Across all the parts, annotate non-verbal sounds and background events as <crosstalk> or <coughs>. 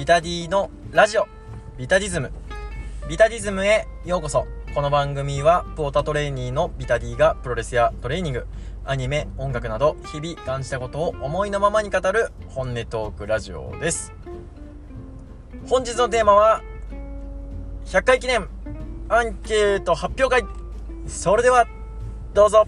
ビタディのラジオ。ビタディズム。ビタディズムへようこそ。この番組はプオタトレーニーのビタディがプロレスやトレーニング。アニメ音楽など日々感じたことを思いのままに語る本音トークラジオです。本日のテーマは100回記念アンケート発表会。それではどうぞ。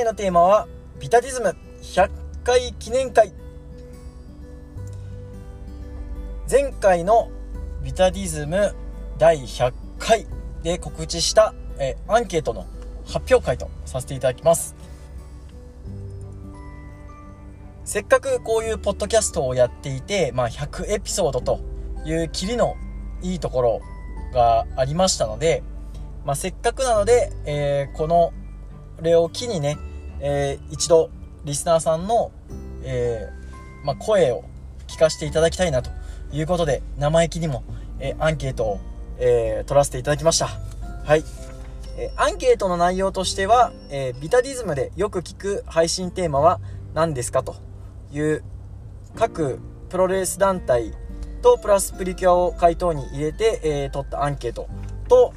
回のテーマはビタディズム100回記念会。前回のビタディズム第100回で告知したえアンケートの発表会とさせていただきます。せっかくこういうポッドキャストをやっていて、まあ、100エピソードというキリのいいところがありましたので、まあ、せっかくなので、えー、このこれを機にね、えー、一度リスナーさんの、えー、まあ、声を聞かせていただきたいなということで生意気にも、えアンケートを、え取らせていただきました。はい、えアンケートの内容としては、えビタディズムでよく聞く配信テーマは何ですかという各プロレース団体とプラスプリキュアを回答に入れて、えー、取ったアンケートと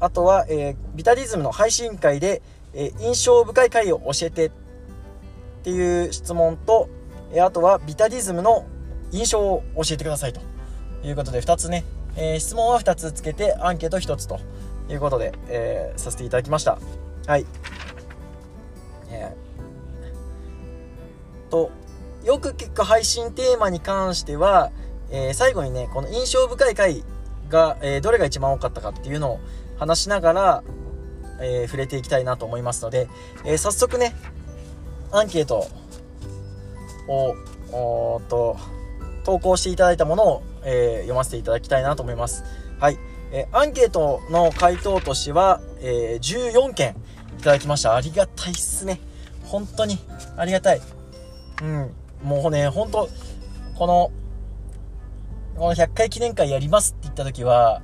あとは、えー、ビタディズムの配信会で、え、印象深い回を教えてっていう質問と、えあとはビタディズムの印象を教えてくださいと。いうことで2つね、え質問は2つつけてアンケート1つということで、えさせていただきました。はい、えとよく聞く配信テーマに関しては、え最後にねこの印象深い回が、えどれが一番多かったかっていうのを話しながら、えー、触れていきたいなと思いますので、えー、早速ねアンケートをおと投稿していただいたものを、えー、読ませていただきたいなと思います。はい、えアンケートの回答としては、え14件いただきました。ありがたいっすね。本当にありがたい。うん。もうね本当このこの100回記念会やりますって言った時は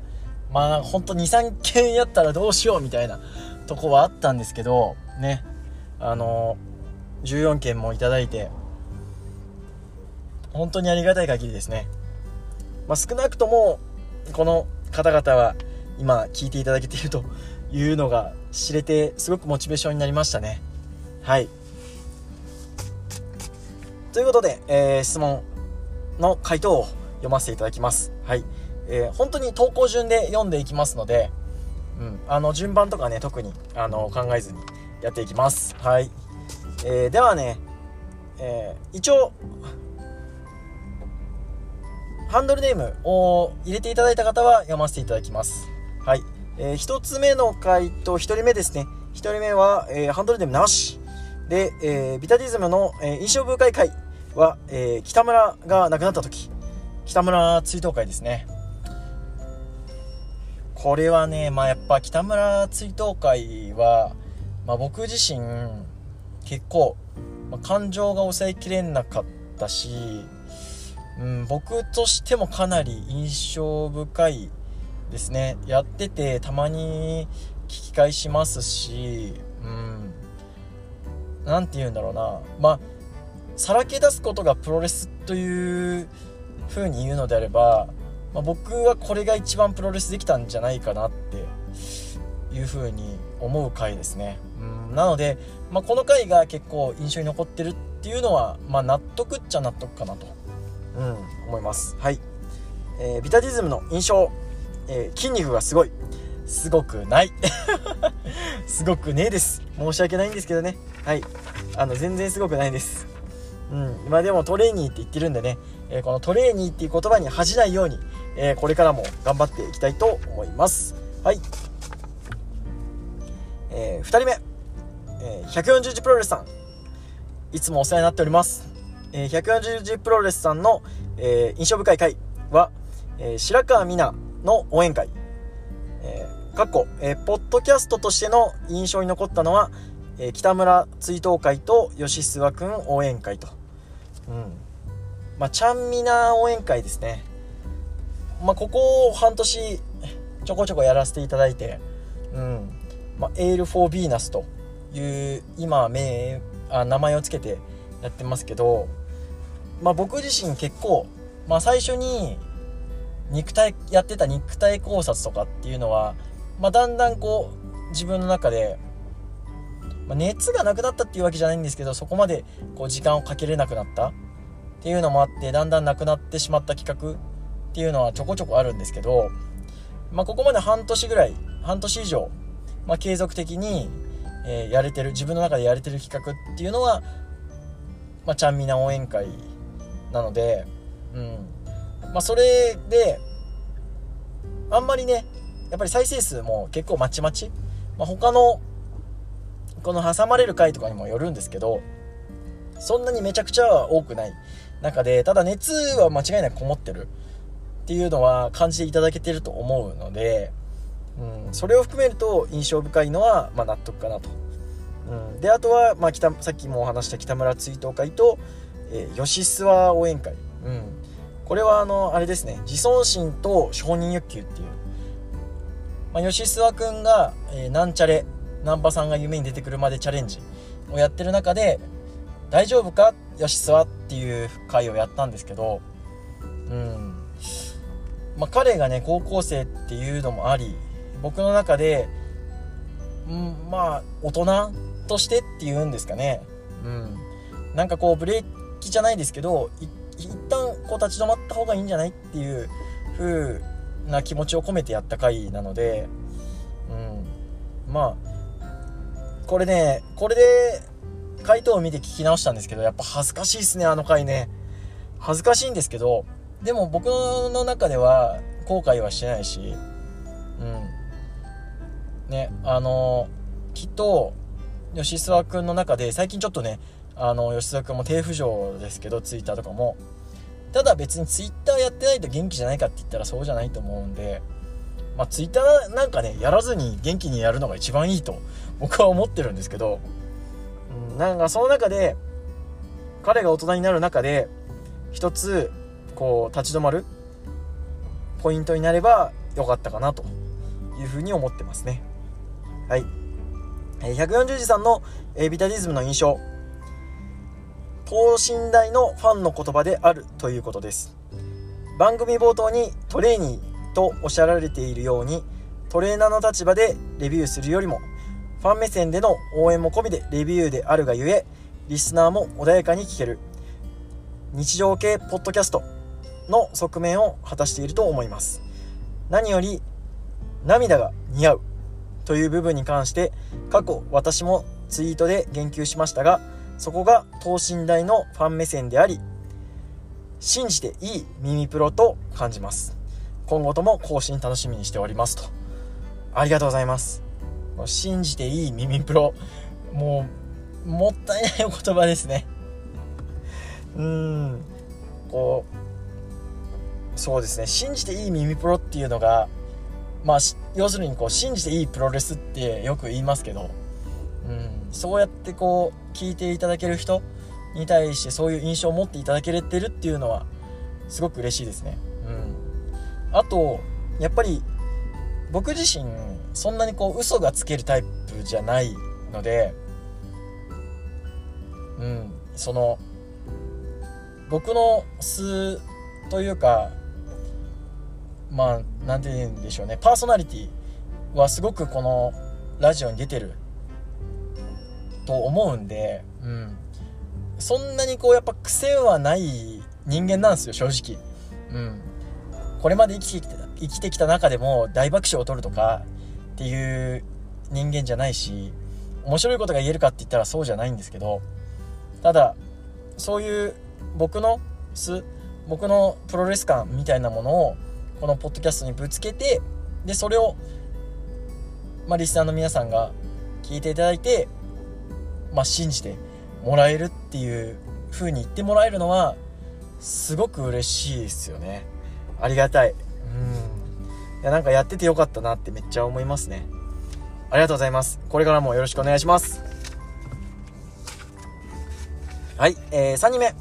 まあほんと23件やったらどうしようみたいな。とこはあったんですけどねあの14件もいただいて本当にありがたい限りですね、まあ、少なくともこの方々は今聞いていただけているというのが知れてすごくモチベーションになりましたね。はい。ということで、えー、質問の回答を読ませていただきます。はい。えー、本当に投稿順で読んでいきますので、うん、あの順番とかね特にあの考えずにやっていきます。はい、えー、ではね、えー、一応ハンドルネームを入れていただいた方は読ませていただきます。はい、えー、1つ目の回答1人目ですね。1人目は、えー、ハンドルネームなし。で、えー、ビタディズムの、えー、印象深い回は、えー、北村が亡くなった時。北村追悼会ですねこれはね、まあ、やっぱ北村追悼会は、まあ、僕自身結構、まあ、感情が抑えきれなかったし、うん、僕としてもかなり印象深いですね。やっててたまに聞き返しますしうん何て言うんだろうな。まあさらけ出すことがプロレスという風に言うのであればまあ、僕はこれが一番プロレスできたんじゃないかなっていうふうに思う回ですね。うんなので、まあ、この回が結構印象に残ってるっていうのは、まあ、納得っちゃ納得かなと、うん、思います。はい。えー、ビタディズムの印象、えー、筋肉がすごい。すごくない。<laughs> すごくねえです。申し訳ないんですけどね。はい。あの、全然すごくないです。うん。今でもトレーニーって言ってるんでね、えー、このトレーニーっていう言葉に恥じないように、えー、これからも頑張っていきたいと思いますはいえー、2人目、えー、140字プロレスさんいつもお世話になっております、えー、140字プロレスさんの、えー、印象深い回は、えー、白川美奈の応援会えー、かっこ、えー、ポッドキャストとしての印象に残ったのは、えー、北村追悼会と吉諏訪くん応援会と。うん。まあ、ちゃんみな応援会ですね。まあ、ここ半年ちょこちょこやらせていただいて、うん。まあ、エール・フォー・ヴィーナスという今名あ名前を付けてやってますけど、まあ、僕自身結構、まあ、最初に肉体やってた肉体考察とかっていうのは、まあ、だんだんこう自分の中で、まあ、熱がなくなったっていうわけじゃないんですけどそこまでこう時間をかけれなくなったっていうのもあってだんだんなくなってしまった企画っていうのはちょこちょこあるんですけど、まあ、ここまで半年ぐらい半年以上、まあ、継続的に、えー、やれてる自分の中でやれてる企画っていうのは、まあ、ちゃんみな応援会なので、うん。まあ、それであんまりねやっぱり再生数も結構まちまち、まあ、他のこの挟まれる回とかにもよるんですけどそんなにめちゃくちゃ多くない中でただ熱は間違いなくこもってる。っていうのは感じていただけてると思うので、うん、それを含めると印象深いのは、まあ、納得かなと。うん、であとは、まあ、北さっきもお話した北村追悼会と、えー、吉諏訪応援会、うん、これはあのあれですね自尊心と承認欲求っていう、まあ、吉諏訪君が、えー、なんちゃれ難波さんが夢に出てくるまでチャレンジをやってる中で「大丈夫か？吉諏訪」っていう会をやったんですけどうんまあ、彼がね高校生っていうのもあり僕の中で、うん、まあ大人としてっていうんですかね、うん、なんかこうブレーキじゃないですけど一旦こう立ち止まった方がいいんじゃないっていう風な気持ちを込めてやった回なので、うん、まあこれねこれで回答を見て聞き直したんですけどやっぱ恥ずかしいですねあの回ね。恥ずかしいんですけどでも僕の中では後悔はしてないしうん。ねあのきっと吉沢君の中で最近ちょっとねあの吉沢君も低浮上ですけどツイッターとかも。ただ別にツイッターやってないと元気じゃないかって言ったらそうじゃないと思うんでまあツイッターなんかねやらずに元気にやるのが一番いいと僕は思ってるんですけど、うん、なんかその中で彼が大人になる中で一つこう立ち止まるポイントになればよかったかなというふうに思ってますね。はい。140字さんのビタディズムの印象。等身大のファンの言葉であるということです。番組冒頭にトレーニーとおっしゃられているようにトレーナーの立場でレビューするよりもファン目線での応援も込みでレビューであるがゆえリスナーも穏やかに聞ける。日常系ポッドキャスト。の側面を果たしていると思います。何より涙が似合うという部分に関して過去私もツイートで言及しましたがそこが等身大のファン目線であり信じていい耳プロと感じます。今後とも更新楽しみにしておりますと。ありがとうございます。信じていい耳プロ。もうもったいないお言葉ですね。うん。こうそうですね。信じていい耳プロっていうのがまあ要するにこう信じていいプロレスってよく言いますけど、うん、そうやってこう聞いていただける人に対してそういう印象を持っていただけれてるっていうのはすごく嬉しいですね。うん、あとやっぱり僕自身そんなにこう嘘がつけるタイプじゃないので、うん、その僕の素というかまあ何て言うんでしょうね。パーソナリティはすごくこのラジオに出てると思うんで、うん、そんなにこうやっぱ癖はない人間なんですよ正直、うん、これまで生きてきた生きてきた中でも大爆笑を取るとかっていう人間じゃないし面白いことが言えるかって言ったらそうじゃないんですけどただそういう僕の素僕のプロレス感みたいなものをこのポッドキャストにぶつけてでそれを、まあ、リスナーの皆さんが聞いていただいて、まあ、信じてもらえるっていう風に言ってもらえるのはすごく嬉しいですよね。ありがたい。うん。いやなんかやっててよかったなってめっちゃ思いますね。ありがとうございます。これからもよろしくお願いします。はい、えー、3人目、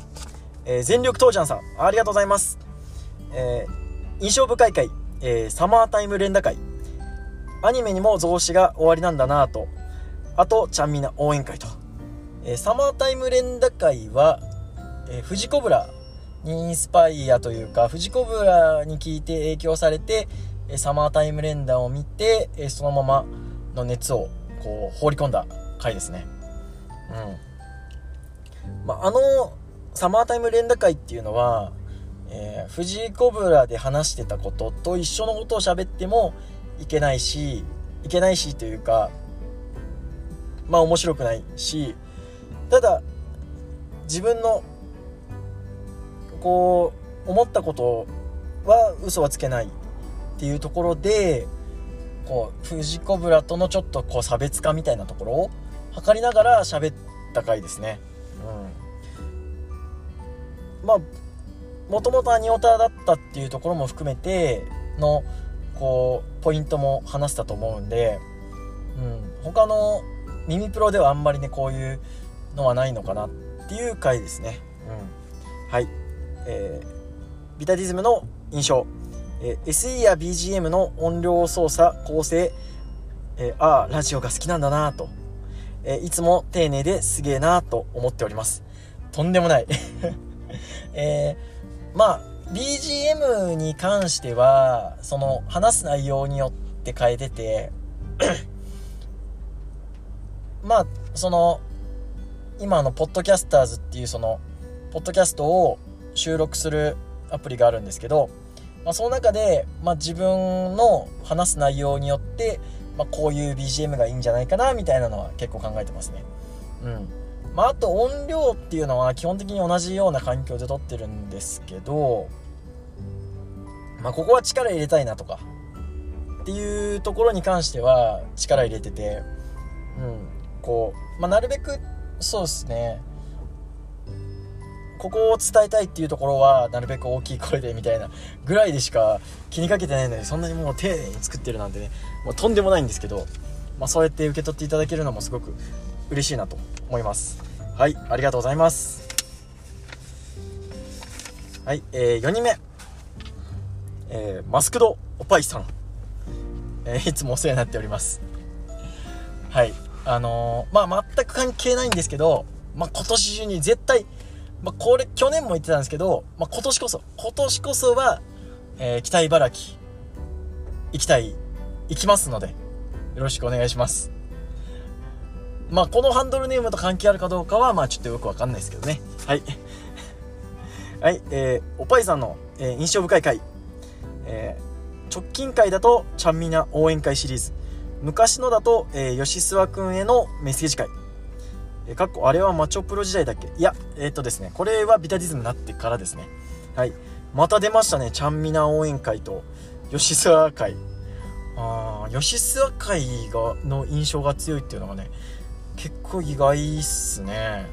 えー、全力父ちゃんさん。ありがとうございます、えー印象深い回、えー、サマータイム連打会。アニメにも増資が終わりなんだなと。あとちゃんみな応援会と、えー、サマータイム連打会は、えー、フジコブラにインスパイアというかフジコブラに聞いて影響されてサマータイム連打を見てそのままの熱をこう放り込んだ回ですね。うん。まあ、あのサマータイム連打会っていうのは、えー、藤井コブラで話してたことと一緒のことを喋ってもいけないしいけないしというかまあ面白くないしただ自分のこう思ったことは嘘はつけないっていうところでこう藤子ブラとのちょっとこう差別化みたいなところを測りながら喋った回ですね。うん、まあもともとアニオタだったっていうところも含めてのこうポイントも話したと思うんで、うん、他の耳プロではあんまりねこういうのはないのかなっていう回ですね。うん、はい、えー、ビタディズムの印象。え SE や BGM の音量操作構成、えー、ああラジオが好きなんだなと、えいつも丁寧ですげえなと思っております。とんでもない。<laughs> えー、まあ BGM に関してはその話す内容によって変えてて <coughs> まあその今のポッドキャスターズっていうそのポッドキャストを収録するアプリがあるんですけどまあ、その中で、まあ、自分の話す内容によって、まあ、こういう BGM がいいんじゃないかなみたいなのは結構考えてますね。うんまあ、あと音量っていうのは基本的に同じような環境で撮ってるんですけど、まあ、ここは力入れたいなとかっていうところに関しては力入れてて、うん、こう、まあ、なるべくそうですね。ここを伝えたいっていうところはなるべく大きい声でみたいなぐらいでしか気にかけてないのにそんなにもう丁寧に作ってるなんてねもうとんでもないんですけど、まあ、そうやって受け取っていただけるのもすごく嬉しいなと思います。はいありがとうございます。はい、えー、4人目、えー、マスクドおぱいさん、えー、いつもお世話になっております。はいあのー、まあ全く関係ないんですけど、まあ、今年中に絶対まあ、これ、去年も言ってたんですけど、まあ、今年こそ、今年こそは、えー、北茨城、行きたい、行きますので、よろしくお願いします。まあ、このハンドルネームと関係あるかどうかは、まあ、ちょっとよくわかんないですけどね。はい。<laughs> はい、えー、おぱいさんの、えー、印象深い回。えー、直近回だと、ちゃんみな応援会シリーズ。昔のだと、えー、吉諏訪くんへのメッセージ会。えかっこあれはマチョプロ時代だっけ？いやえー、っとですねこれはビタディズムになってからですねはいまた出ましたねちゃんみな応援会と吉諏訪会あ吉諏訪会がの印象が強いっていうのがね結構意外っすね。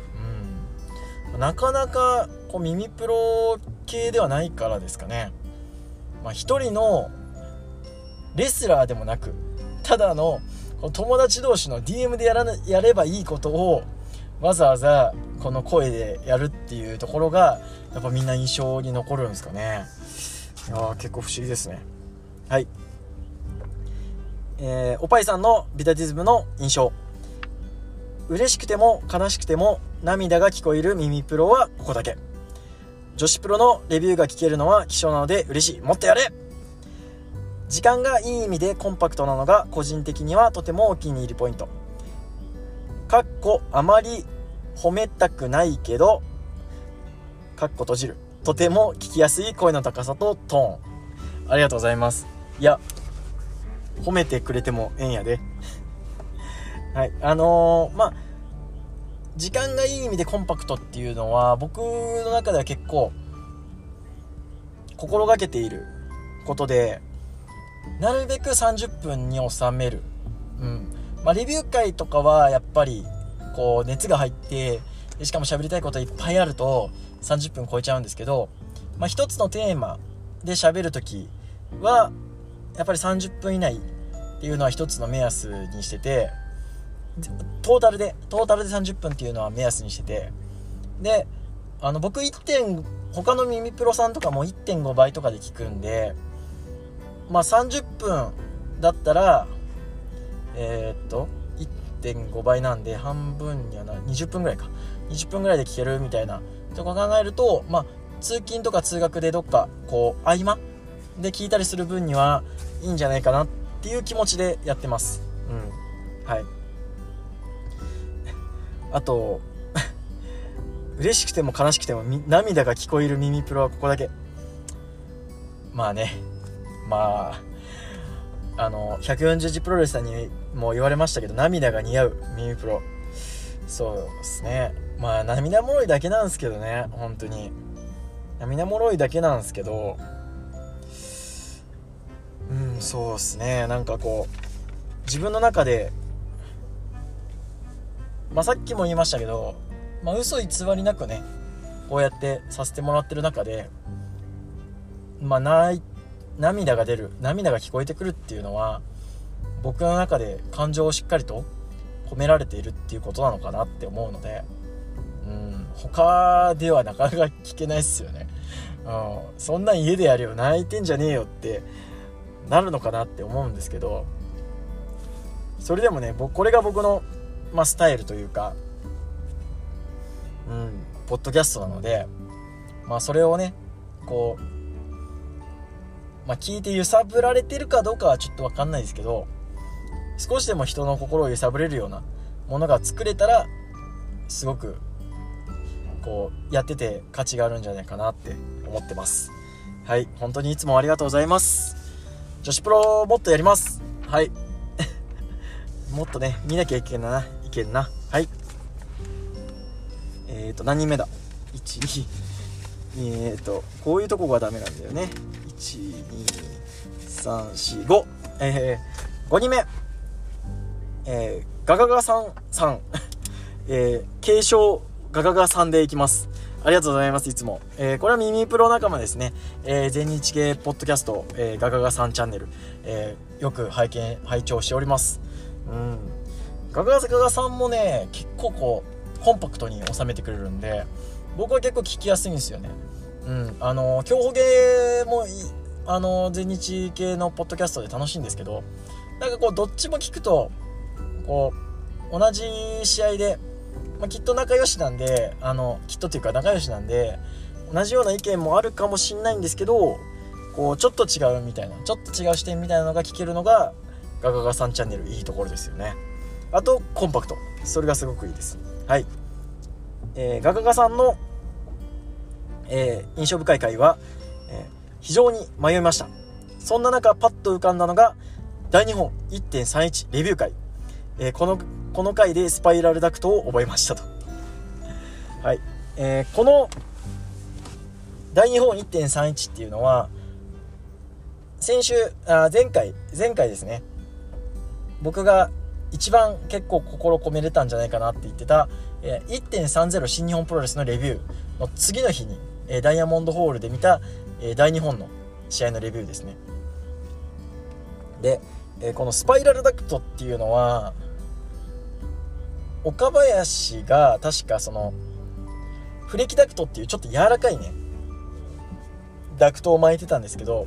うん。なかなかこう耳プロ系ではないからですかね。まあ一人のレスラーでもなくただの友達同士の DM でやらやればいいことをわざわざこの声でやるっていうところがやっぱみんな印象に残るんですかね。いや結構不思議ですね。はい。えー、おぱいさんのビタディズムの印象。嬉しくても悲しくても涙が聞こえる耳プロはここだけ女子プロのレビューが聞けるのは希少なので嬉しいもっとやれ時間がいい意味でコンパクトなのが個人的にはとてもお気に入りポイントかっこあまり褒めたくないけど、かっこ閉じる。とても聞きやすい声の高さとトーン。ありがとうございます。いや、褒めてくれてもええんやで。はい。あのー、まあ、時間がいい意味でコンパクトっていうのは、僕の中では結構、心がけていることで、なるべく30分に収める。うん。まあ、レビュー会とかはやっぱりこう熱が入ってしかも喋りたいこといっぱいあると30分超えちゃうんですけど、まあ、一つのテーマで喋る時はやっぱり30分以内っていうのは一つの目安にしててトータルでトータルで30分っていうのは目安にしてて。であの僕1点他の耳プロさんとかも1.5倍とかで聞くんでまあ30分だったらえー、っと1.5倍なんで半分にはな20分ぐらいか。20分ぐらいで聞けるみたいなとか考えるとまあ通勤とか通学でどっかこう合間で聞いたりする分にはいいんじゃないかなっていう気持ちでやってます。うん。はい。あと嬉しくても悲しくても涙が聞こえる耳プロはここだけ。まあね。まああの140字プロレスさんにも言われましたけど涙が似合う耳プロ。そうですね。まあ涙もろいだけなんですけどね。本当に。涙もろいだけなんですけど。うんそうっすね。なんかこう自分の中でまあさっきも言いましたけどまあ嘘偽りなくねこうやってさせてもらってる中でまあない涙が出る涙が聞こえてくるっていうのは僕の中で感情をしっかりと込められているっていうことなのかなって思うのでうん他ではなかなか聞けないっすよね、うん、そんなん家でやるよ泣いてんじゃねえよってなるのかなって思うんですけどそれでもねこれが僕の、まあ、スタイルというかうんポッドキャストなのでまあそれをねこうまあ、聞いて揺さぶられてるかどうかはちょっと分かんないですけど少しでも人の心を揺さぶれるようなものが作れたらすごくこうやってて価値があるんじゃないかなって思ってます。はい本当にいつもありがとうございます。女子プロもっとやります。はい。<laughs> もっとね見なきゃいけんな。けんな。はい。えっ、ー、と何人目だ？12えっ、ー、とこういうとこがダメなんだよね。12345えー、5人目。えー、ガガガさんさん。<laughs> えー、継承ガガガさんでいきます。ありがとうございます、いつも。えー、これは耳プロ仲間ですね。えー、全日系ポッドキャスト、えー、ガガガさんチャンネル、えー、よく拝見、拝聴しております。うん。ガガガガさんもね、結構こう、コンパクトに収めてくれるんで、僕は結構聞きやすいんですよね。うん。あの、競歩芸もあの、全日系のポッドキャストで楽しいんですけど、なんかこう、どっちも聞くと、こう、同じ試合で、まあ、きっと仲良しなんであのきっとっていうか仲良しなんで同じような意見もあるかもしんないんですけどこうちょっと違うみたいなちょっと違う視点みたいなのが聞けるのがガガガさんチャンネルいいところですよねあとコンパクトそれがすごくいいですはい、えー、ガガガさんの、えー、印象深い回は、えー、非常に迷いましたそんな中パッと浮かんだのが大日本1.31レビュー会、えー、このこの回でスパイラルダクトを覚えましたと。はい。えー、この大日本1.31っていうのは、先週、あ前回、前回ですね。僕が一番結構心込めれたんじゃないかなって言ってた、え、1.30新日本プロレスのレビューの次の日に、え、ダイヤモンドホールで見た、え、大日本の試合のレビューですね。で、えこのスパイラルダクトっていうのは、岡林が確かそのフレキダクトっていうちょっと柔らかいねダクトを巻いてたんですけど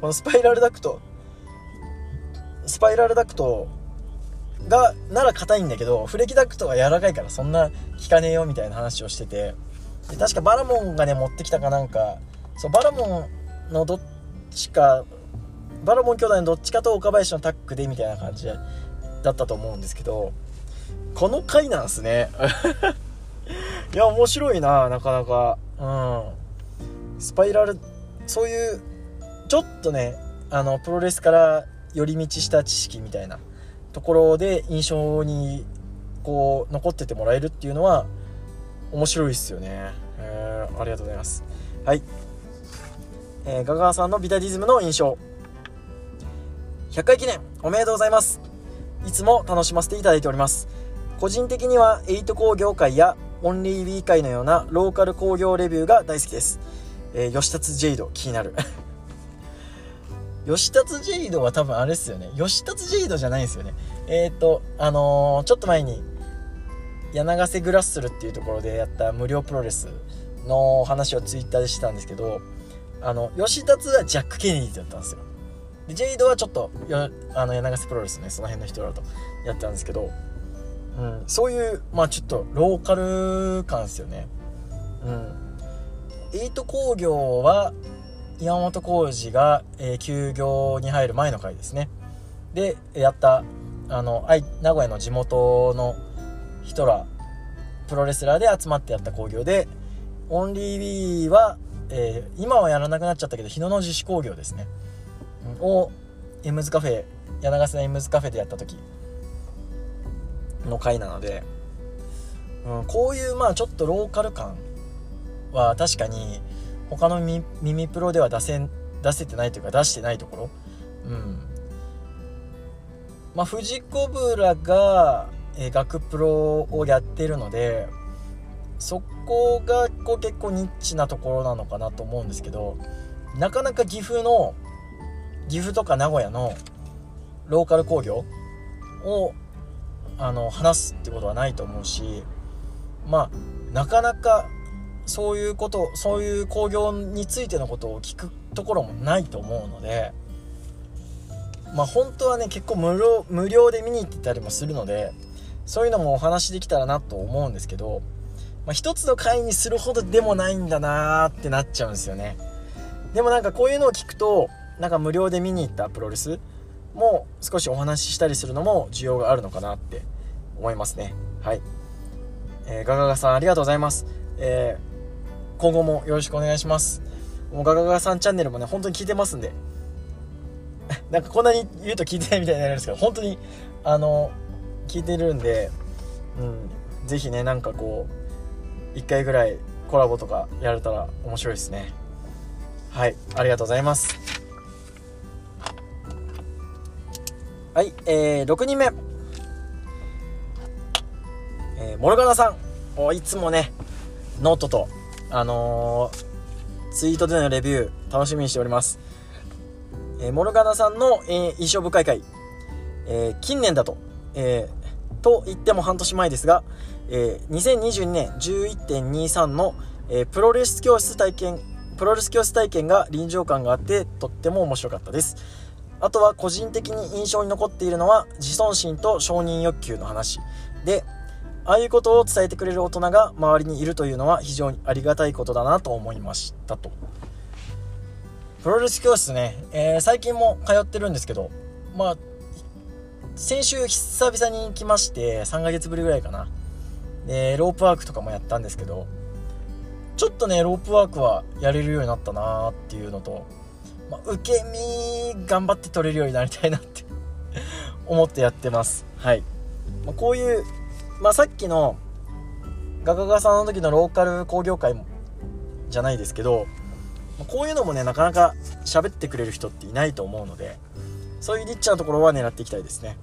このスパイラルダクトスパイラルダクトがなら硬いんだけどフレキダクトは柔らかいからそんな効かねえよみたいな話をしててで確かバラモンがね持ってきたかなんかそうバラモンのどっちかバラモン兄弟のどっちかと岡林のタッグでみたいな感じだったと思うんですけどこの回なんすね。<laughs> いや、面白いな、なかなか。うん。スパイラル、そういう、ちょっとね、あの、プロレスから寄り道した知識みたいなところで印象に、こう、残っててもらえるっていうのは、面白いっすよね。えー、ありがとうございます。はい。えー、ガガーさんのビタディズムの印象。100回記念おめでとうございます。いつも楽しませていただいております。個人的には8工業界やオンリー B 会のようなローカル工業レビューが大好きです、えー、吉達ジェイド気になる <laughs> 吉達ジェイドは多分あれですよね。吉達ジェイドじゃないんですよね。えっ、ー、とあのー、ちょっと前に柳瀬グラッスルっていうところでやった無料プロレスの話をツイッターでしてたんですけどあの吉達はジャック・ケネディだったんですよ。でジェイドはちょっとあの柳瀬プロレスねその辺の人らとやってたんですけど、うん、そういうまあちょっとローカル感ですよね。うん。エイト工業は山本浩二が、えー、休業に入る前の回ですね。でやったあの名古屋の地元の人らプロレスラーで集まってやった興行でオンリー B は、えー、今はやらなくなっちゃったけど日野の自主興行ですね、をエムズカフェ柳瀬のエムズカフェでやった時の回なので、うん、こういうまあちょっとローカル感は確かに他の耳プロでは出せ出せてないというか出してないところ。うん。まあ藤子ブラが、え、学プロをやってるのでそこがこう結構ニッチなところなのかなと思うんですけどなかなか岐阜の岐阜とか名古屋のローカル工業をあの話すってことはないと思うしまあなかなかそういうことそういう興行についてのことを聞くところもないと思うのでまあ本当はね結構無料無料で見に行ってたりもするのでそういうのもお話できたらなと思うんですけど、まあ、一つの回にするほどでもないんだなーってなっちゃうんですよね。でもなんかこういうのを聞くとなんか無料で見に行ったプロレスも少しお話ししたりするのも需要があるのかなって思いますね。はい、えー、ガガガさんありがとうございます、えー今後もよろしくお願いします。もうガガガさんチャンネルもね、本当に聞いてますんで。<laughs> なんかこんなに言うと聞いてないみたいになるんですけど、本当に、あの、聞いてるんで、うん、ぜひね、なんかこう、1回ぐらいコラボとかやれたら面白いですね。はい、ありがとうございます。はい、えー、6人目。えー、モルガナさん。おいつもね、ノートとあのー、ツイートでのレビュー、楽しみにしております。えー、モルガナさんの、えー、印象深い回、え近年だと、えと言っても半年前ですが、え2022年11.23の、えプロレス教室体験、プロレス教室体験が臨場感があって、とっても面白かったです。あとは個人的に印象に残っているのは自尊心と承認欲求の話で、ああいうことを伝えてくれる大人が周りにいるというのは非常にありがたいことだなと思いましたと。プロレス教室ね、えー、最近も通ってるんですけど、まあ、先週久々に来まして、3ヶ月ぶりぐらいかな。で、ロープワークとかもやったんですけど、ちょっとね、ロープワークはやれるようになったなーっていうのと、まあ、受け身頑張って取れるようになりたいなって <laughs> 思ってやってます。はい。まあ、こういうまあ、さっきのガガガさんの時のローカル工業会じゃないですけどこういうのもねなかなか喋ってくれる人っていないと思うのでそういうリッチなところは狙っていきたいですね。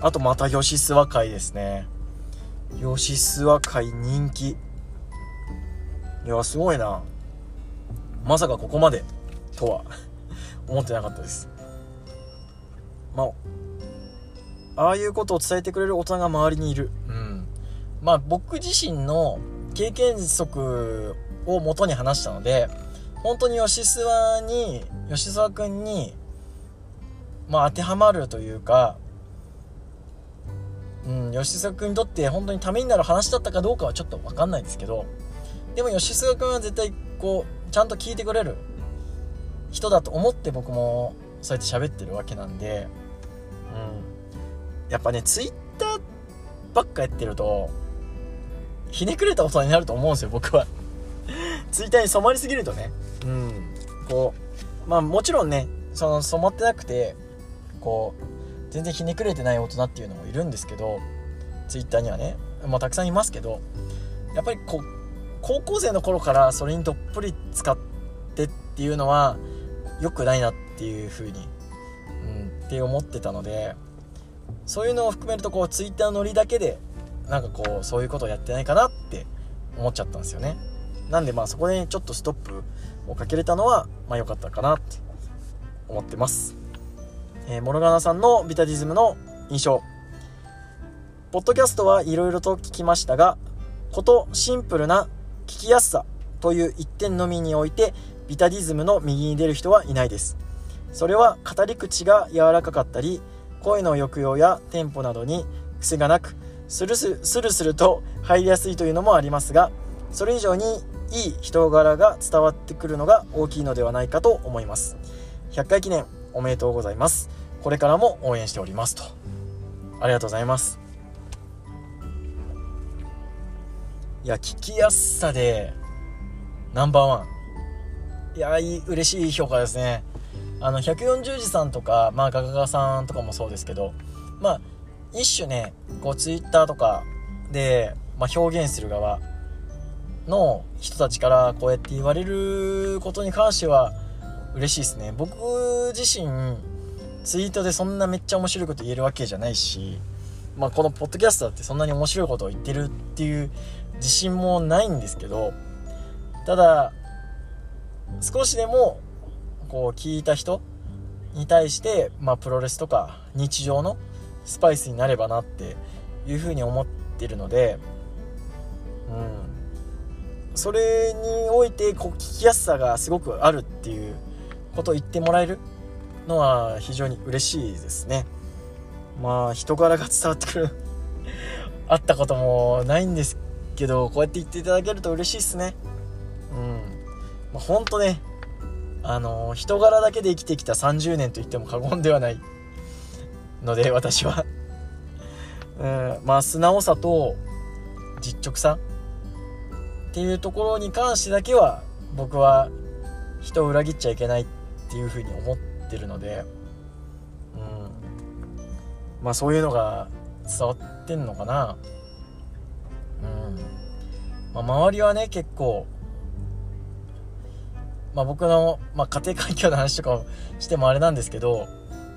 あとまた吉諏訪会ですね。吉諏訪会人気。いやすごいな。まさかここまでとは <laughs> 思ってなかったです。まあああいうことを伝えてくれる大人が周りにいる。うん。まあ僕自身の経験則を元に話したので、本当に吉諏訪に、吉沢くんに、まあ当てはまるというか、うん、吉沢くんにとって本当にためになる話だったかどうかはちょっと分かんないですけど、でも吉沢くんは絶対こう、ちゃんと聞いてくれる人だと思って僕もそうやって喋ってるわけなんで、うん。やっぱね、ツイッターばっかやってると、ひねくれた大人になると思うんですよ、僕は。ツイッターに染まりすぎるとね。うん。こう、まあもちろんね、その染まってなくて、こう、全然ひねくれてない大人っていうのもいるんですけど、ツイッターにはね、まあたくさんいますけど、やっぱりこう、高校生の頃からそれにどっぷり使ってっていうのは良くないなっていう風に、うん、って思ってたので、そういうのを含めるとこうツイッターのノリだけでなんかこうそういうことをやってないかなって思っちゃったんですよね。なんでまあそこでちょっとストップをかけれたのはまあ良かったかなって思ってます。えー、モルガナさんのビタディズムの印象。ポッドキャストはいろいろと聞きましたがことシンプルな聞きやすさという一点のみにおいてビタディズムの右に出る人はいないです。それは語り口が柔らかかったり声の抑揚やテンポなどに癖がなくスルススルスルと入りやすいというのもありますがそれ以上にいい人柄が伝わってくるのが大きいのではないかと思います。100回記念おめでとうございます。これからも応援しておりますと。ありがとうございます。いや聞きやすさでナンバーワン。いやい嬉しい評価ですね。あの140字さんとかまあガガガさんとかもそうですけどまあ一種ねこうツイッターとかで、まあ、表現する側の人たちからこうやって言われることに関しては嬉しいですね。僕自身ツイートでそんなめっちゃ面白いこと言えるわけじゃないし、まあ、このポッドキャストだってそんなに面白いことを言ってるっていう自信もないんですけどただ少しでもこう聞いた人に対して、まあ、プロレスとか日常のスパイスになればなっていうふうに思ってるので、うん、それにおいてこう聞きやすさがすごくあるっていうことを言ってもらえるのは非常に嬉しいですね。まあ人柄が伝わってくる。<laughs> 会ったこともないんですけどこうやって言っていただけると嬉しいですね。うん。まあ、ほんとねあの人柄だけで生きてきた30年と言っても過言ではない。ので私は。うんまあ素直さと実直さっていうところに関してだけは僕は人を裏切っちゃいけないっていうふうに思ってるのでうん。まあそういうのが伝わってんのかな。うん。まあ周りはね結構まあ僕の、まあ、家庭環境の話とかをしてもあれなんですけど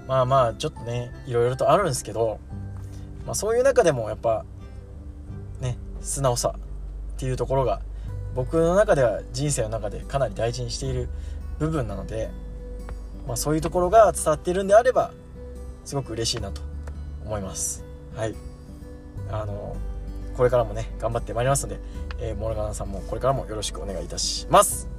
まあまあちょっとねいろいろとあるんですけど、まあ、そういう中でもやっぱね素直さっていうところが僕の中では人生の中でかなり大事にしている部分なので、まあ、そういうところが伝わっているんであればすごく嬉しいなと思います。はい。あのこれからもね頑張ってまいりますので、えー、モルガナさんもこれからもよろしくお願いいたします。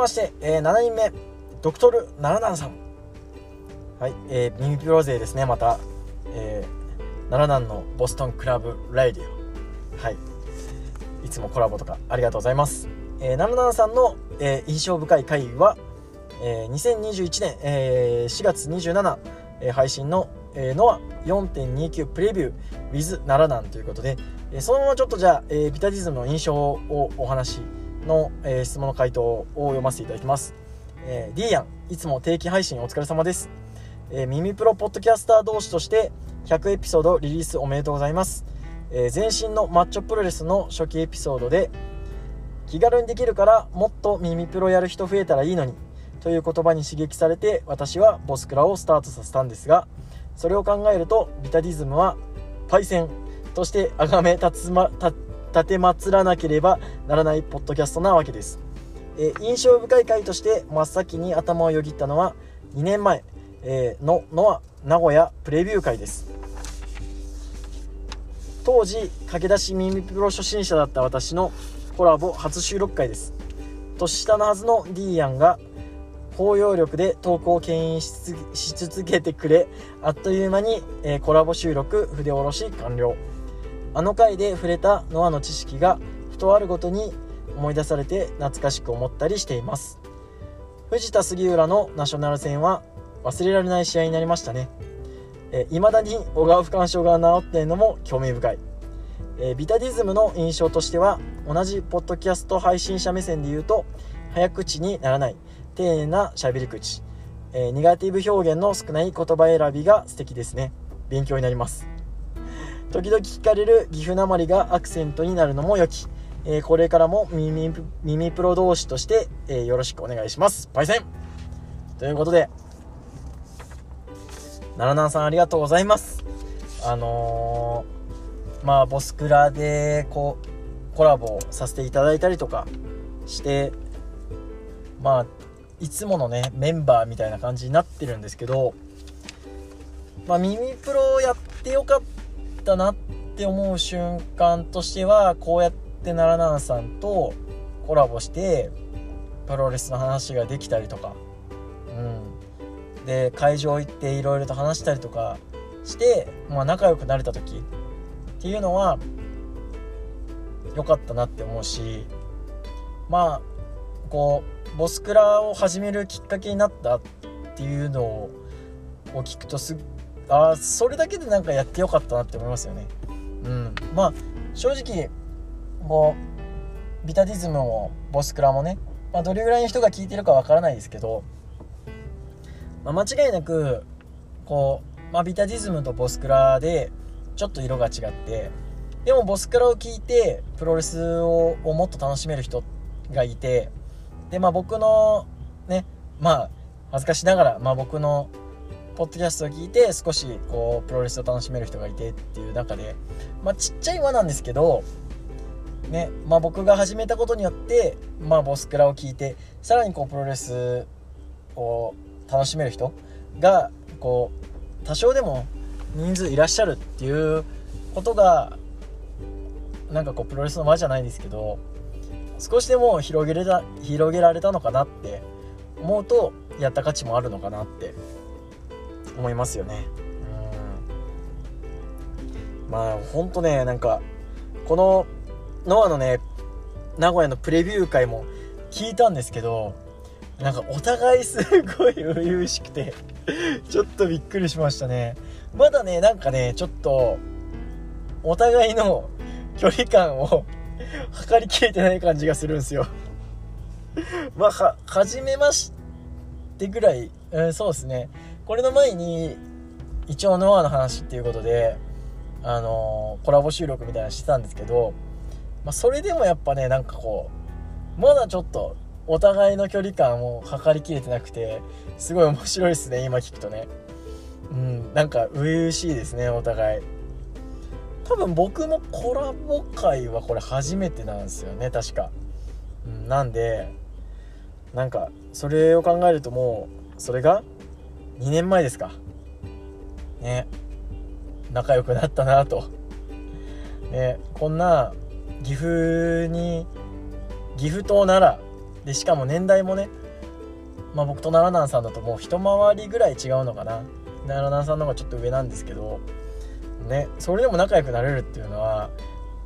まして、えー、7人目ドクトル77さん。はい、えー、ミミプロ勢ですね。また、えー、77のボストンクラブライディオはい。いつもコラボとかありがとうございます、えー、77さんの、えー、印象深い回は、えー、2021年、えー、4月27、えー、配信の、えー、ノア4.29プレビュー with77 ということで、えー、そのままちょっとじゃあ、えー、ビタディズムの印象をお話しの、えー、質問の回答を読ませていただきます。えー、D やん、いつも定期配信お疲れ様です。えー、耳プロポッドキャスター同士として100エピソードリリースおめでとうございます。えー、前身のマッチョプロレスの初期エピソードで、気軽にできるからもっと耳プロやる人増えたらいいのにという言葉に刺激されて私はボスクラをスタートさせたんですがそれを考えるとビタディズムはパイセンとして崇め立つま立立てまつらなければならないポッドキャストなわけです、えー、印象深い回として真っ先に頭をよぎったのは2年前、えー、のノア名古屋プレビュー会です。当時駆け出し耳プロ初心者だった私のコラボ初収録回です。年下のはずの D ヤンが包容力で投稿を牽引し続けてくれあっという間に、えー、コラボ収録筆下ろし完了。あの回で触れたノアの知識がふとあるごとに思い出されて懐かしく思ったりしています。藤田杉浦のナショナル戦は忘れられない試合になりましたね。いまだに小川不干渉が治っているのも興味深い。えビタディズムの印象としては同じポッドキャスト配信者目線で言うと早口にならない丁寧な喋り口、えー、ネガティブ表現の少ない言葉選びが素敵ですね。勉強になります。時々聞かれる岐阜なまりがアクセントになるのも良き、えー、これからも耳耳プロ同士として、えー、よろしくお願いします。パイセン。ということで奈良南さんありがとうございます。あのー、まあボスクラでこうコラボさせていただいたりとかしてまあいつものねメンバーみたいな感じになってるんですけどまあ、耳プロをやってよかったなって思う瞬間としてはこうやって奈良南さんとコラボしてプロレスの話ができたりとか、うん、で会場行っていろいろと話したりとかして、まあ、仲良くなれた時っていうのは良かったなって思うしまあこうボスクラを始めるきっかけになったっていうのを聞くとすっあそれだけでなんかやってよかったなって思いますよね。うん、まあ正直もうビタディズムもボスクラもね、まあ、どれぐらいの人が聞いてるかわからないですけど、まあ、間違いなくこう、まあ、ビタディズムとボスクラでちょっと色が違ってでもボスクラを聞いてプロレスをもっと楽しめる人がいてでまあ僕のねまあ恥ずかしながら、まあ、僕のポッドキャストを聞いて少しこうプロレスを楽しめる人がいてっていう中で、まあ、ちっちゃい輪なんですけど、ねまあ、僕が始めたことによって、まあ、ボスクラを聞いてさらにこうプロレスを楽しめる人がこう多少でも人数いらっしゃるっていうことがなんかこうプロレスの輪じゃないですけど少しでも広げれた広げられたのかなって思うとやった価値もあるのかなって思いますよね。うん。まあほんとねなんかこのノアのね名古屋のプレビュー会も聞いたんですけどなんかお互いすごい初々しくてちょっとびっくりしましたね。まだねなんかねちょっとお互いの距離感を測りきれてない感じがするんですよ。まあは初めましてぐらい、うん、そうですね。これの前に一応ノアの話っていうことであのー、コラボ収録みたいなのしてたんですけど、まあ、それでもやっぱねなんかこうまだちょっとお互いの距離感を測りきれてなくてすごい面白いですね今聞くとね。うんなんか初々しいですねお互い。多分僕もコラボ会はこれ初めてなんですよね確か、うん、なんでなんかそれを考えるともうそれが2年前ですか。ね。仲良くなったなと。ね。こんな岐阜に岐阜と奈良でしかも年代もねまあ僕と奈良南さんだともう一回りぐらい違うのかな。奈良南さんの方がちょっと上なんですけどね。それでも仲良くなれるっていうのは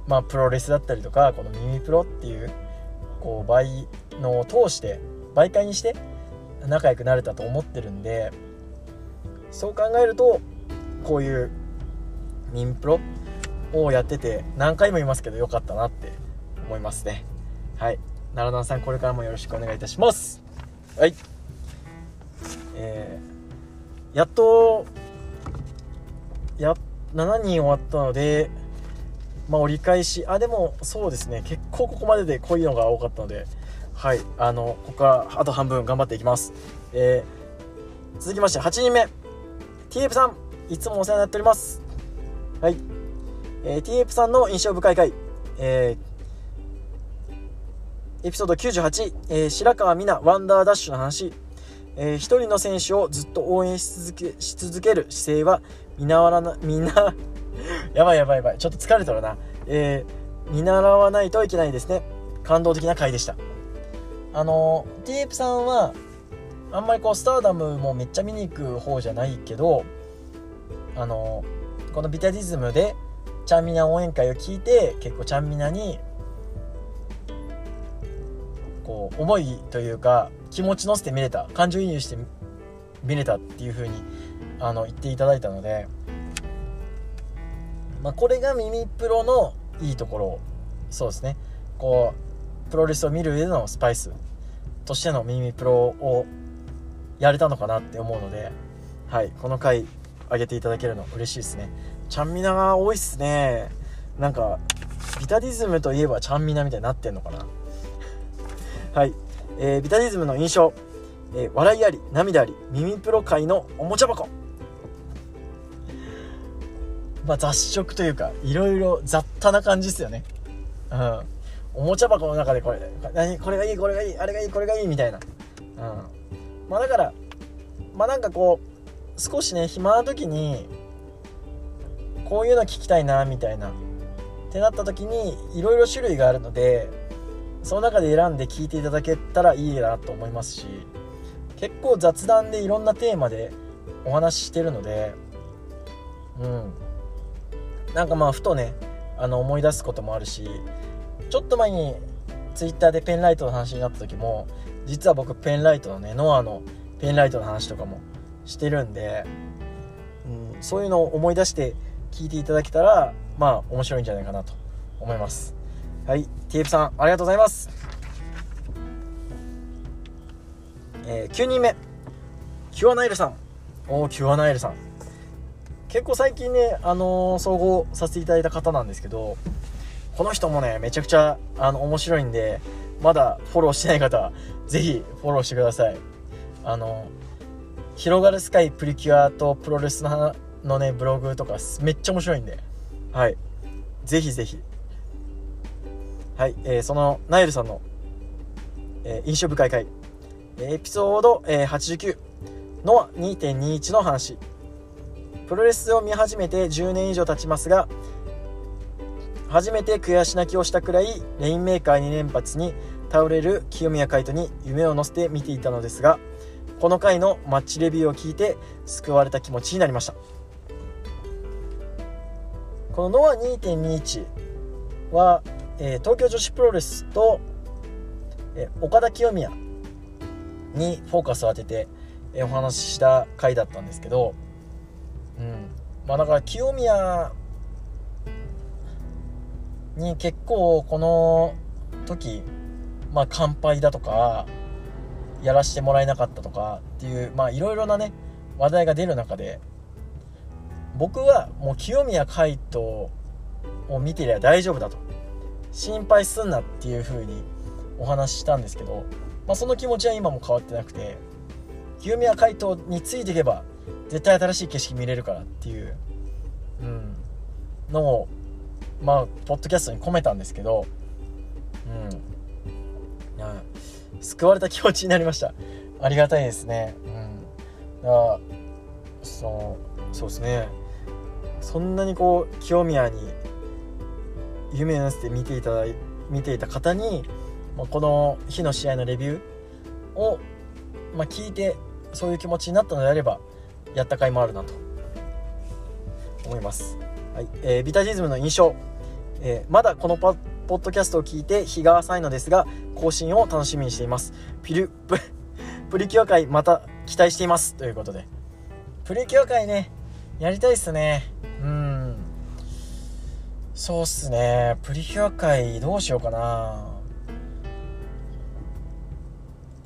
まあプロレスだったりとかこの耳プロっていうこう倍のを通して媒介にして仲良くなれたと思ってるんでそう考えるとこういう民プロをやってて何回も言いますけどよかったなって思いますね。はい。奈良南さんこれからもよろしくお願いいたします。はい。えー、やっとや7人終わったのでまあ折り返し。あでもそうですね。結構ここまででこういうのが多かったのではい。あのここからあと半分頑張っていきます。えー、続きまして8人目。ティエプさん、いつもお世話になっております。はい。えー、ティエプさんの印象深い回、えー、エピソード98、えー、白川美奈ワンダーダッシュの話、えー、一人の選手をずっと応援し続けし続ける姿勢は見習わな、みんな <laughs> やばいやばいやばい、ちょっと疲れとるな。えー、見習わないといけないですね。感動的な回でした。あのー、ティープさんは、あんまりこうスターダムもめっちゃ見に行く方じゃないけどあのこのビタディズムでちゃんみな応援会を聞いて結構ちゃんみなにこう思いというか気持ち乗せて見れた感情移入して見れたっていう風にあの言っていただいたので、まあ、これが耳プロのいいところ。そうですね。こうプロレスを見る上でのスパイスとしての耳プロをやれたのかなって思うので、はい、この回上げていただけるの嬉しいですね。ちゃんみなが多いっすね。なんか、ビタディズムといえばちゃんみなみたいになってんのかな。はい、えー、ビタディズムの印象、えー、笑いあり、涙あり、耳プロ界のおもちゃ箱。まあ雑食というか、いろいろ雑多な感じですよね。うん。おもちゃ箱の中でこれ、何これがいい、これがいい、あれがいい、これがいいみたいな。うん。まあだからまあなんかこう少しね暇な時にこういうの聞きたいなみたいなってなった時にいろいろ種類があるのでその中で選んで聞いていただけたらいいなと思いますし結構雑談でいろんなテーマでお話ししてるのでうん。なんかまあふとねあの思い出すこともあるしちょっと前に Twitter でペンライトの話になった時も実は僕ペンライトのねノアのペンライトの話とかもしてるんで、うん、そういうのを思い出して聞いていただけたらまあ面白いんじゃないかなと思います。はいテープさんありがとうございます。えー、9人目。キュアナイルさん。おおキュアナイルさん。結構最近ね、あのー、総合させていただいた方なんですけどこの人もねめちゃくちゃあの面白いんでまだフォローしてない方は是非フォローしてください。あの広がるスカイプリキュアとプロレスののねブログとかめっちゃ面白いんで。はい。ぜひぜひ。はい、えー、そのナイルさんの、えー、印象深い回。エピソード、えー、89の2.21の話。プロレスを見始めて10年以上経ちますが初めて悔し泣きをしたくらいレインメーカー2連発に倒れる清宮海斗に夢を乗せて見ていたのですがこの回のマッチレビューを聞いて救われた気持ちになりました。このノア2.21は、えー、東京女子プロレスと、えー、岡田清宮にフォーカスを当てて、えー、お話しした回だったんですけど、うん。まあ、だから清宮に結構この時、まあ、乾杯だとかやらしてもらえなかったとかっていうまあいろいろなね話題が出る中で僕はもう清宮海斗を見てりゃ大丈夫だと。心配すんなっていう風にお話ししたんですけど、まあ、その気持ちは今も変わってなくて清宮海斗についていけば絶対新しい景色見れるからっていう、うん、のをまあポッドキャストに込めたんですけどうん。救われた気持ちになりました。ありがたいですね。うん。だからそうそうですね。そんなにこう清宮に夢を乗せて見ていただい見ていた方に、まあ、この日の試合のレビューを、まあ、聞いてそういう気持ちになったのであればやった甲斐もあるなと。思います、はい。えー、ビタジズムの印象、えー、まだこのポッドキャストを聞いて日が浅いのですが更新を楽しみにしています。ピルププリキュア界また期待しています。ということで。プリキュア界ねやりたいっすね。うん。そうっすね。プリキュア界どうしようかな。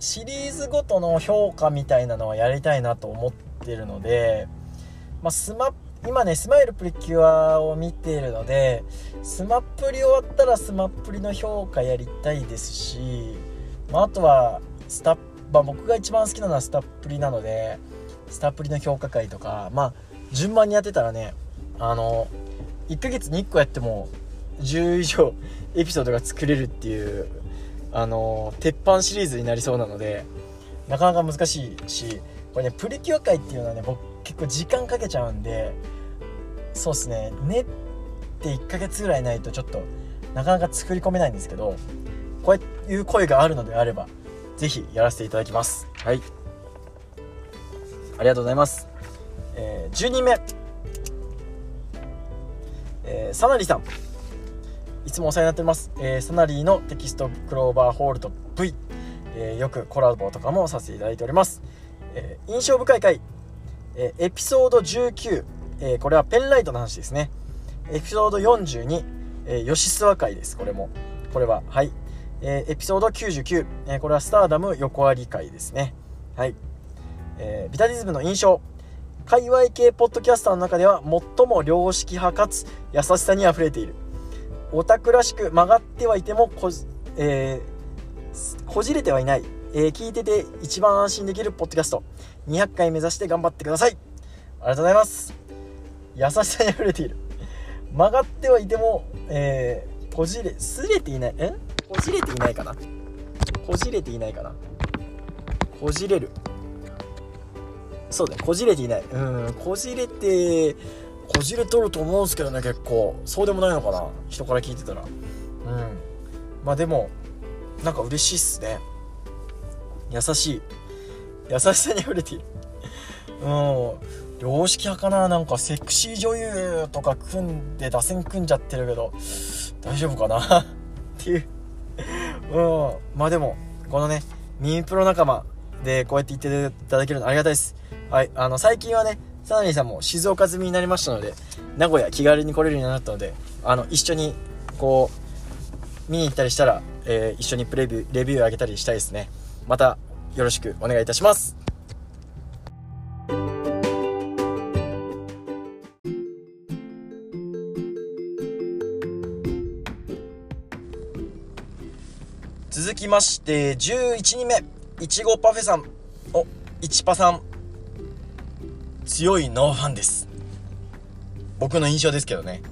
シリーズごとの評価みたいなのはやりたいなと思ってるので、まあ、スマ今ねスマイルプリキュアを見ているのでスマップリ終わったらスマップリの評価やりたいですし、まあ、あとはスタッ、まあ、僕が一番好きなのはスタップリなのでスタップリの評価会とかまあ順番にやってたらねあの1ヶ月に1個やっても10以上エピソードが作れるっていうあの鉄板シリーズになりそうなのでなかなか難しいしこれねプリキュア界っていうのはね僕結構時間かけちゃうんでそうっすね。練って1ヶ月ぐらいないとちょっとなかなか作り込めないんですけどこういう声があるのであれば是非やらせていただきます。はい。ありがとうございます、えー、10人目。えー、サナリさん。いつもお世話になってます、えー、サナリーのテキストクローバーホールド V、えー、よくコラボとかもさせていただいております、えー、印象深い回、えエピソード19、えこれはペンライトの話ですね。エピソード42、え吉諏訪会ですこれも。これははい、えエピソード99、えこれはスターダム横あり会ですね。はい。え、ビタリズムの印象。界隈系ポッドキャスターの中では最も良識派かつ優しさにあふれている。オタクらしく曲がってはいてもこ,、えー、こじれてはいない、えー、聞いてて一番安心できるポッドキャスト。200回目指して頑張ってください。ありがとうございます。優しさにあふれている。曲がってはいても、えー、こじれすれていないえ？こじれていないかな？こじれていないかな？こじれる。そうだねこじれていない。うんこじれてこじれとると思うんですけどね結構。そうでもないのかな？人から聞いてたら。うん。まあでもなんか嬉しいっすね。優しい。優しさに溢れている。うん。良識派かな。なんかセクシー女優とか組んで打線組んじゃってるけど。大丈夫かな？っていう。うん。まあでもこのねミープロ仲間でこうやって言っていただけるのありがたいです。はい。あの最近はねサナリーさんも静岡済みになりましたので名古屋気軽に来れるようになったのであの一緒にこう見に行ったりしたら、えー、一緒にプレビューレビューあげたりしたいですね。またよろしくお願いいたします。続きまして11人目いちごパフェさん。おいちぱさん。強いノーファンです。僕の印象ですけどね。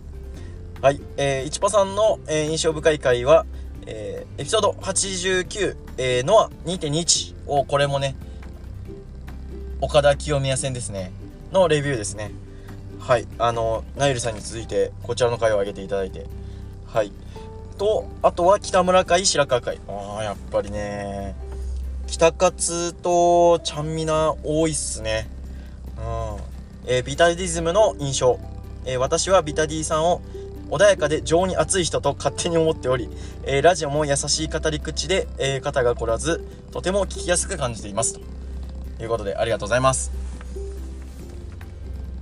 はい、えー、いちぱさんの、えー、印象深い回は、えー、エピソード89、えー、ノア2.21をこれもね岡田清宮戦ですね。のレビューですね。はい。あのナイルさんに続いてこちらの回を挙げていただいて。はい。とあとは北村会白川会。ああやっぱりね北勝とちゃんみな多いっすね。うん。えー、ビタディズムの印象、えー、私はビタディさんを穏やかで情に熱い人と勝手に思っており、えー、ラジオも優しい語り口で、えー、肩が凝らずとても聞きやすく感じています。ということでありがとうございます。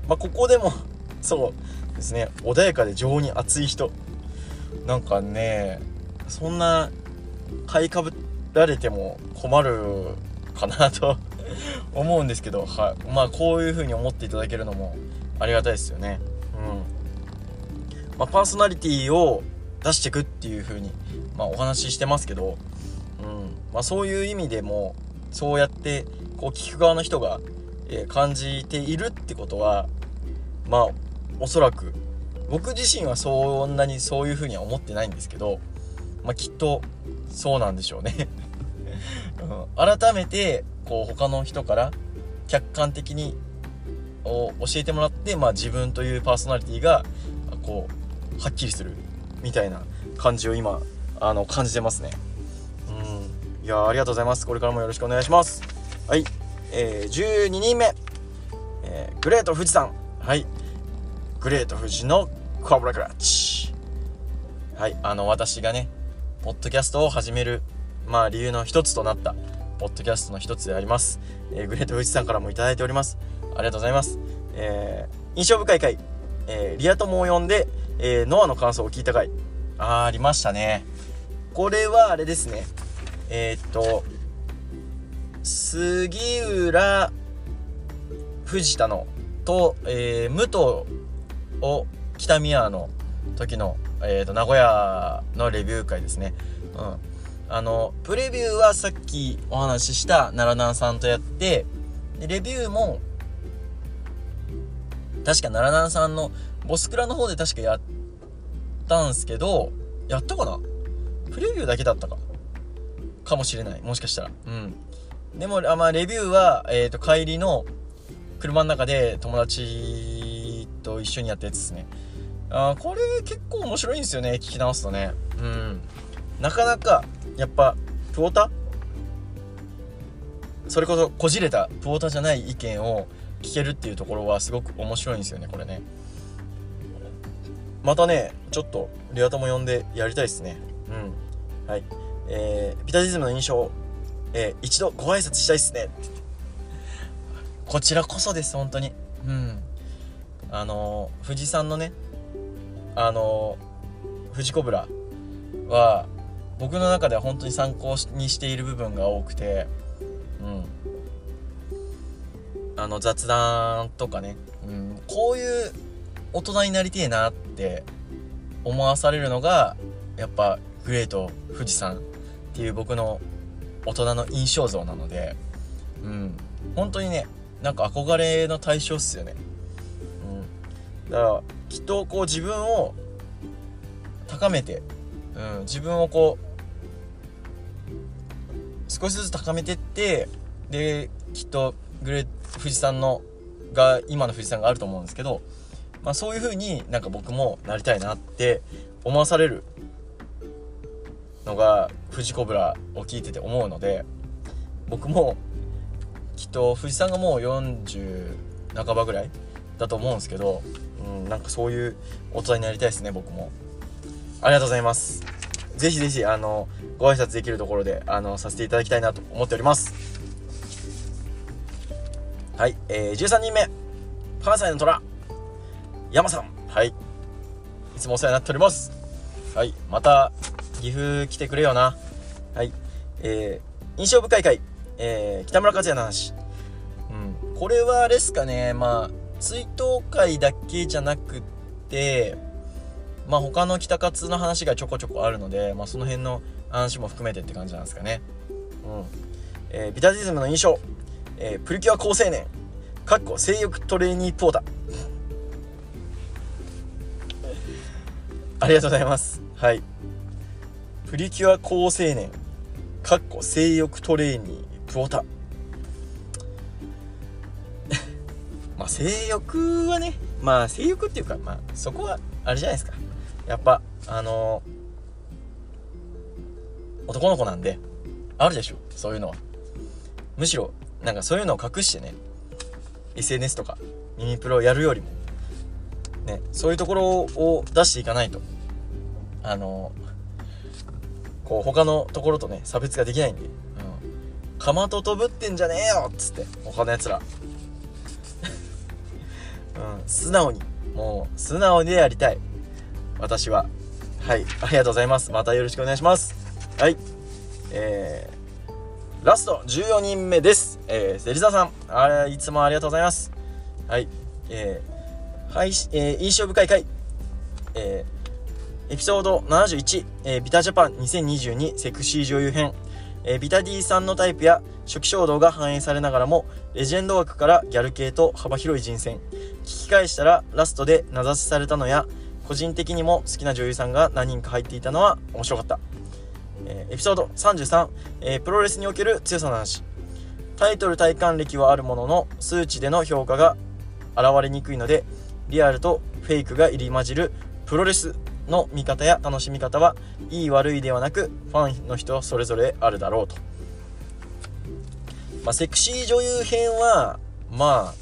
まあここでも <laughs> そうですね。穏やかで情に熱い人。なんかねそんな買いかぶられても困るかなと <laughs> 思うんですけど、はい、まあこういう風に思っていただけるのもありがたいですよね。うん。まあ、パーソナリティを出していくっていう風にまあ、お話ししてますけど、うん。まあ、そういう意味でもそうやってこう聞く側の人が、え、感じているってことはまあおそらく僕自身はそんなにそういう風には思ってないんですけど、まあ、きっとそうなんでしょうね。<laughs> うん、改めてこう他の人から客観的に教えてもらって、まあ、自分というパーソナリティがこうはっきりするみたいな感じを今あの感じてますね。うん。いやありがとうございます。これからもよろしくお願いします。はい、えー、12人目、えー、グレート富士山。はい。グレート富士のコブラクラッチ。はい。あの私がねポッドキャストを始めるまあ理由の一つとなったポッドキャストの一つであります、えー、グレート富士さんからも頂いております。ありがとうございます、えー、印象深い回、えー、リア友を呼んで、えー、ノアの感想を聞いた回あありましたねこれはあれですねえー、っと杉浦藤田のと、えー、武藤を北宮の時の、えーと、名古屋のレビュー会ですね。うん。あの、プレビューはさっきお話しした奈良南さんとやって、でレビューも、確か奈良南さんのボスクラの方で確かやったんすけど、やったかな？プレビューだけだったか。かもしれない。もしかしたら。うん。でも、あまあ、レビューは、えっ、ー、と、帰りの車の中で友達と一緒にやったやつですね。あこれ結構面白いんですよね。聞き直すとね。うん。なかなかやっぱプオタ？それこそこじれたプオタじゃない意見を聞けるっていうところはすごく面白いんですよねこれね。またねちょっとリア友呼んでやりたいですね。うん。はい。えー、ピタリズムの印象。えー、一度ご挨拶したいっすね。こちらこそです本当に。うん。あの富士山のねあの富士コブラは僕の中では本当に参考にしている部分が多くて。うん。あの雑談とかね、うん、こういう大人になりてえなって思わされるのがやっぱグレート富士山っていう僕の大人の印象像なのでうん。本当にねなんか憧れの対象っすよね。うん。だからきっとこう自分を高めて、うん、自分をこう少しずつ高めてってできっとグレー富士山のが今の富士山があると思うんですけど、まあ、そういう風になんか僕もなりたいなって思わされるのが富士コブラを聞いてて思うので僕もきっと富士山がもう40半ばぐらいだと思うんですけど、うん、なんかそういう大人になりたいですね僕も。ありがとうございます。ぜひぜひあのご挨拶できるところであのさせていただきたいなと思っております。はい、えー、13人目。関西の虎。山さん。はい。いつもお世話になっております。はい。また岐阜来てくれよな。はい。えー、印象深い回、えー、北村和也の話。うん。これはあれですかね。まあ追悼会だけじゃなくてまあ他の北勝の話がちょこちょこあるので、まあ、その辺の話も含めてって感じなんですかね。うん。えー、ビタディズムの印象。えー、プリキュア高青年。かっこ性欲トレーニーポータ。ありがとうございます。はい。プリキュア高青年。かっこ性欲トレーニーポータ。<laughs> まあ性欲はね、まあ性欲っていうか、まあそこはあれじゃないですか。やっぱあのー、男の子なんであるでしょそういうのはむしろなんかそういうのを隠してね SNS とかミニプロをやるよりもねそういうところを出していかないとあのー、こう他のところとね差別ができないんで、うん、かまととぶってんじゃねえよっつって他のやつら。<laughs> うん素直にもう素直でやりたい。私は。はいありがとうございます。またよろしくお願いします。はい。えー、ラスト14人目です。えー、芹沢さんあれいつもありがとうございます。はい。えー、はい、えー、印象深い回。えー、エピソード71、えー、ビタジャパン2022セクシー女優編。えー、ビタディさんのタイプや初期衝動が反映されながらもレジェンド枠からギャル系と幅広い人選。聞き返したらラストで名指しされたのや個人的にも好きな女優さんが何人か入っていたのは面白かった、えー、エピソード33、えー、プロレスにおける強さの話。タイトル体感歴はあるものの数値での評価が現れにくいのでリアルとフェイクが入り混じるプロレスの見方や楽しみ方はいい悪いではなくファンの人それぞれあるだろうと、まあ、セクシー女優編はま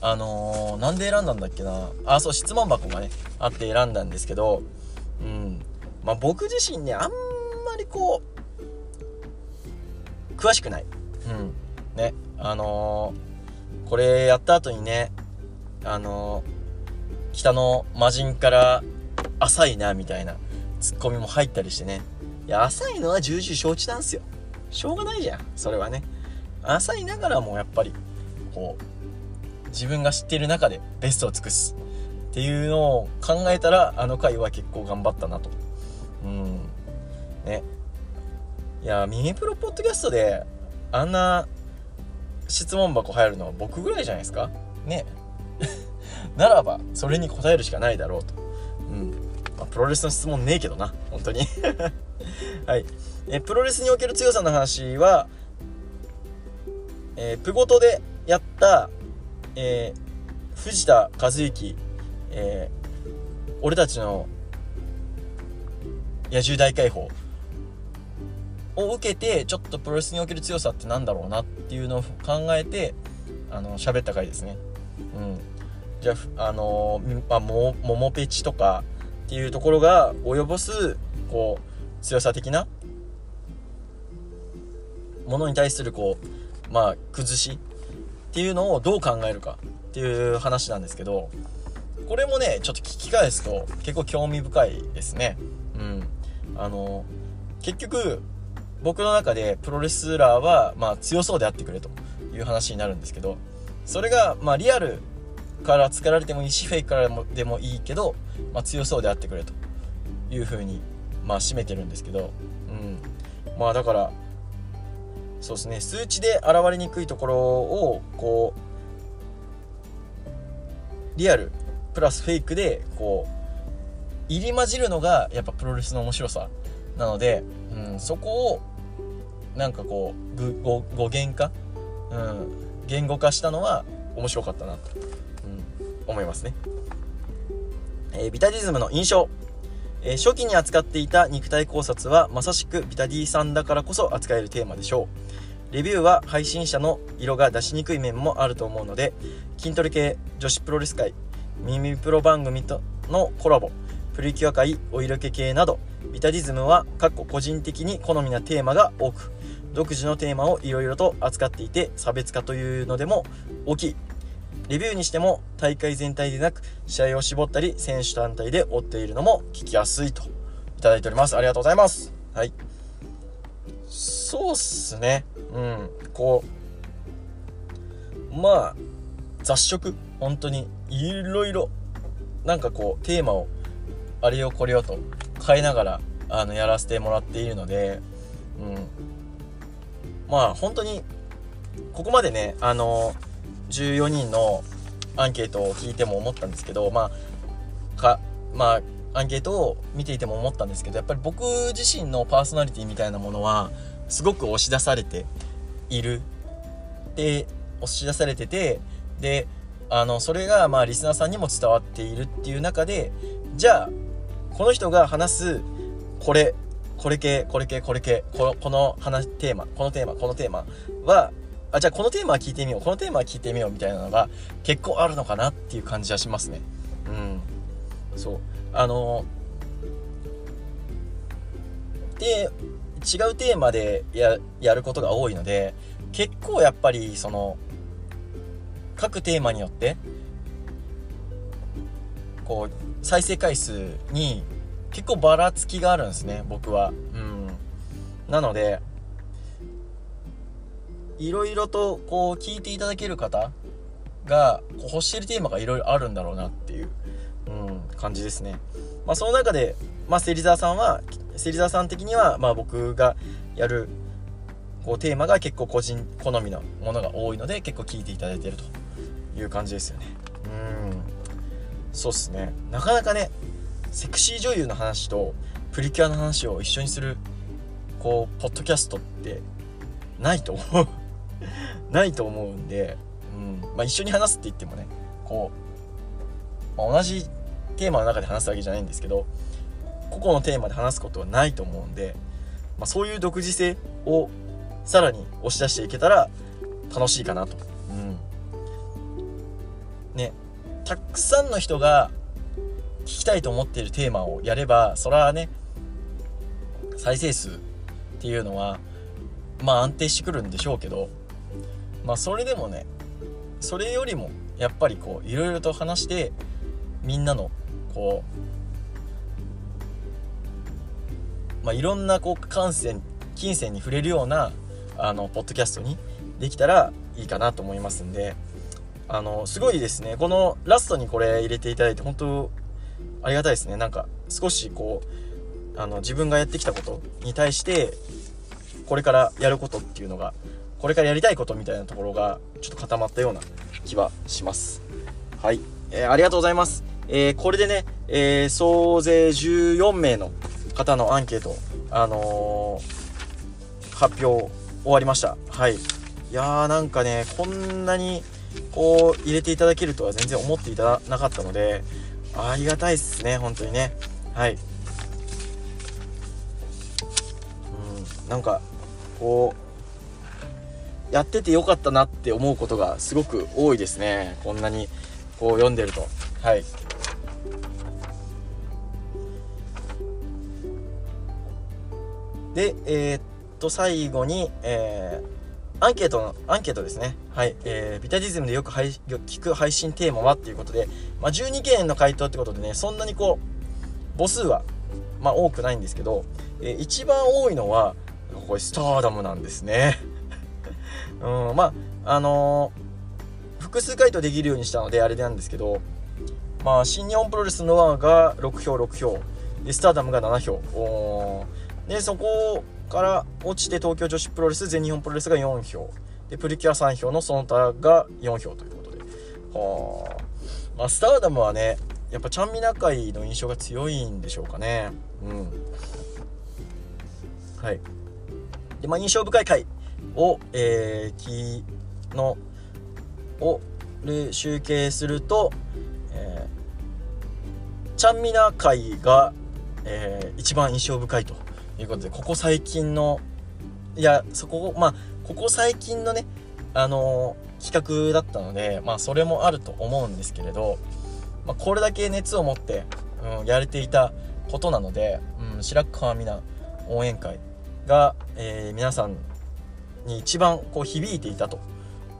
ああのー、なんで選んだんだっけな。あそう質問箱がねあって選んだんですけどうん。まあ僕自身ねあんまりこう詳しくない。うん。ね。あのー、これやった後にねあのー、北の魔人から浅いなみたいなツッコミも入ったりしてね。いや浅いのは重々承知なんすよ。しょうがないじゃんそれはね。浅いながらもやっぱりこう自分が知っている中でベストを尽くす。っていうのを考えたらあの回は結構頑張ったなと。うんね。いやミニプロポッドキャストであんな質問箱入るのは僕ぐらいじゃないですか？ね。<laughs> ならばそれに答えるしかないだろうと。うん、まあ、プロレスの質問ねえけどな本当に。<laughs> はい。えプロレスにおける強さの話はえー、プゴトでやったえー、藤田和幸、えー、俺たちの野獣大解放。を受けてちょっとプロレスにおける強さってなんだろうなっていうのを考えてあの喋った回ですね。うん、じゃあ、あのまあ、ももペチとかっていうところが及ぼすこう強さ的なものに対するこうまあ崩しっていうのをどう考えるかっていう話なんですけどこれもねちょっと聞き返すと結構興味深いですね。うん。あの結局僕の中でプロレスラーはまあ強そうであってくれという話になるんですけどそれがまあリアルから作られてもいいしフェイクからでもいいけど、まあ、強そうであってくれというふうにまあ締めてるんですけどうん。まあだからそうですね数値で現れにくいところをこうリアルプラスフェイクでこう入り混じるのがやっぱプロレスの面白さなので、うん、そこをなんかこう語源化、うん、言語化したのは面白かったなと、うん、思いますね、えー、ビタディズムの印象。え、初期に扱っていた肉体考察はまさしくビタディさんだからこそ扱えるテーマでしょう。レビューは配信者の色が出しにくい面もあると思うので筋トレ系女子プロレス界耳プロ番組とのコラボプリキュア界お色気系などビタディズムは個人的に好みなテーマが多く独自のテーマをいろいろと扱っていて差別化というのでも大きいレビューにしても大会全体でなく試合を絞ったり選手単体で追っているのも聞きやすいといただいております。ありがとうございます。はい。そうっすね。うん。こうまあ雑食。本当にいろいろなんかこうテーマをあれよこれよと変えながらあのやらせてもらっているのでうん。まあ本当にここまでねあの14人のアンケートを聞いても思ったんですけどまあかまあアンケートを見ていても思ったんですけどやっぱり僕自身のパーソナリティみたいなものはすごく押し出されている。で押し出されててであのそれがまあリスナーさんにも伝わっているっていう中でじゃあこの人が話すこれこれ系これ系これ系。このこの話テーマこのテーマこのテーマはあじゃあこのテーマは聞いてみよう。このテーマは聞いてみようみたいなのが結構あるのかなっていう感じはしますね。うん。そう。あので違うテーマでややることが多いので結構やっぱりその各テーマによってこう再生回数に結構ばらつきがあるんですね僕はうんなのでいろいろとこう聞いていただける方がこう欲しているテーマがいろいろあるんだろうなっていう、うん、感じですね。まあ、その中で、まあ、芹沢さんは芹沢さん的には、まあ、僕がやるこうテーマが結構個人好みのものが多いので結構聞いていただいてるという感じですよね。うんそうっすねなかなかねセクシー女優の話とプリキュアの話を一緒にするこうポッドキャストってないと思う。<laughs> ないと思うんで、うん。まあ、一緒に話すって言ってもねこう、まあ、同じテーマの中で話すわけじゃないんですけど個々のテーマで話すことはないと思うんで、まあ、そういう独自性をさらに押し出していけたら楽しいかなと。うん、ねたくさんの人が聞きたいと思っているテーマをやればそれはね再生数っていうのはまあ安定してくるんでしょうけどまあそれでもねそれよりもやっぱりこういろいろと話してみんなのこうまあいろんなこう感染金銭に触れるようなあのポッドキャストにできたらいいかなと思いますんであのすごいですね。このラストにこれ入れていただいて本当ありがたいですね。なんか少しこうあの自分がやってきたことに対してこれからやることっていうのがこれからやりたいことみたいなところがちょっと固まったような気はします。はい、えー、ありがとうございます、えー、これでね、えー、総勢14名の方のアンケートあの発表終わりました。はい。いやーなんかねこんなにこう入れていただけるとは全然思っていただなかったのでありがたいっすね本当にね。はい。うんなんかこうやっててよかったなって思うことがすごく多いですね。こんなにこう読んでると。はい。でえー、っと最後に、えー、アンケートのアンケートですね。はい、えー、ビタディズムでよく配聞く配信テーマはっていうことで、まあ、12件の回答ってことでねそんなにこう母数はまあ多くないんですけど、えー、一番多いのはこれスターダムなんですね。<laughs> うんまああのー、複数回答できるようにしたのであれなんですけどまあ新日本プロレスの輪が6票6票。でスターダムが7票。でそこから落ちて東京女子プロレス全日本プロレスが4票。でプリキュア3票のその他が4票ということで。はあ、まあ、スターダムはねやっぱちゃんみな会の印象が強いんでしょうかね。うん。はい。で、まあ、印象深い回を、えー、のを集計すると、えー、ちゃんみな会が、えー、一番印象深いと。いうことでここ最近のいやそこまあここ最近のねあのー、企画だったのでまあそれもあると思うんですけれど、まあ、これだけ熱を持って、うん、やれていたことなので、うん、白川美奈応援会が、えー、皆さんに一番こう響いていたと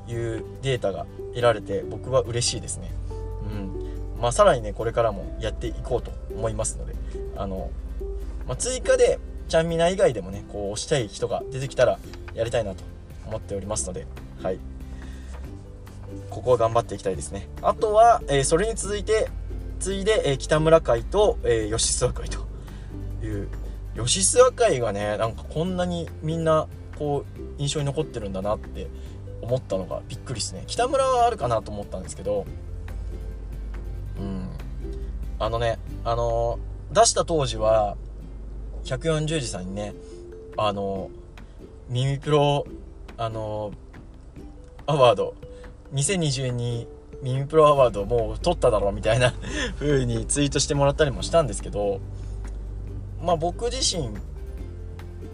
いうデータが得られて僕は嬉しいですね。うんまあ、さらにねこれからもやっていこうと思いますのであの、まあ、追加でちゃんみな以外でもねこうしたい人が出てきたらやりたいなと思っておりますのではい。ここは頑張っていきたいですね。あとは、えー、それに続いて次いで、えー、北村会と、えー、吉諏訪会と。いう吉諏訪会がねなんかこんなにみんなこう印象に残ってるんだなって思ったのがびっくりですね。北村はあるかなと思ったんですけどうん。あのねあの出した当時は140時さんにねあの耳プロあのアワード2022耳プロアワードもう取っただろうみたいな <laughs> 風にツイートしてもらったりもしたんですけどまあ僕自身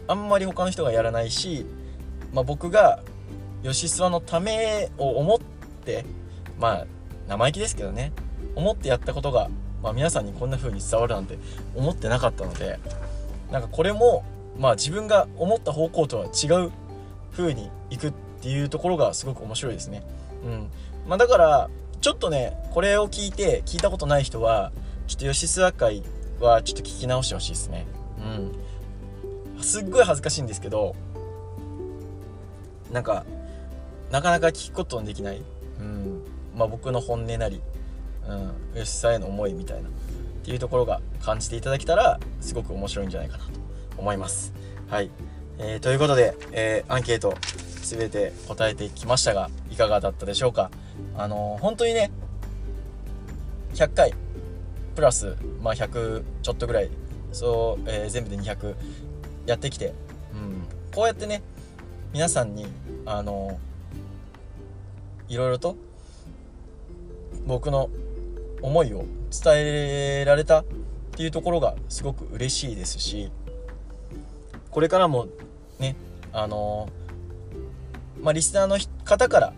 あんまり他の人がやらないし、まあ、僕が吉諏訪のためを思ってまあ生意気ですけどね思ってやったことが、まあ、皆さんにこんな風に伝わるなんて思ってなかったのでなんかこれもまあ自分が思った方向とは違う風にいくっていうところがすごく面白いですね。うん。まあ、だからちょっとねこれを聞いて聞いたことない人はちょっと吉諏訪会はちょっと聞き直してほしいですね。うん。すっごい恥ずかしいんですけどなんかなかなか聞くことのできない、うん。まあ、僕の本音なり、うん、吉さんへの思いみたいな。いうところが感じていただけたらすごく面白いんじゃないかなと思います。はい、えー、ということで、えー、アンケート全て答えてきましたがいかがだったでしょうか？あのー、本当にね100回プラス、まあ、100ちょっとぐらいそう、えー、全部で200やってきて、うん、こうやってね皆さんにあのいろいろと僕の思いを伝えられたっていうところがすごく嬉しいですしこれからもねあのまあ、リスナーの方から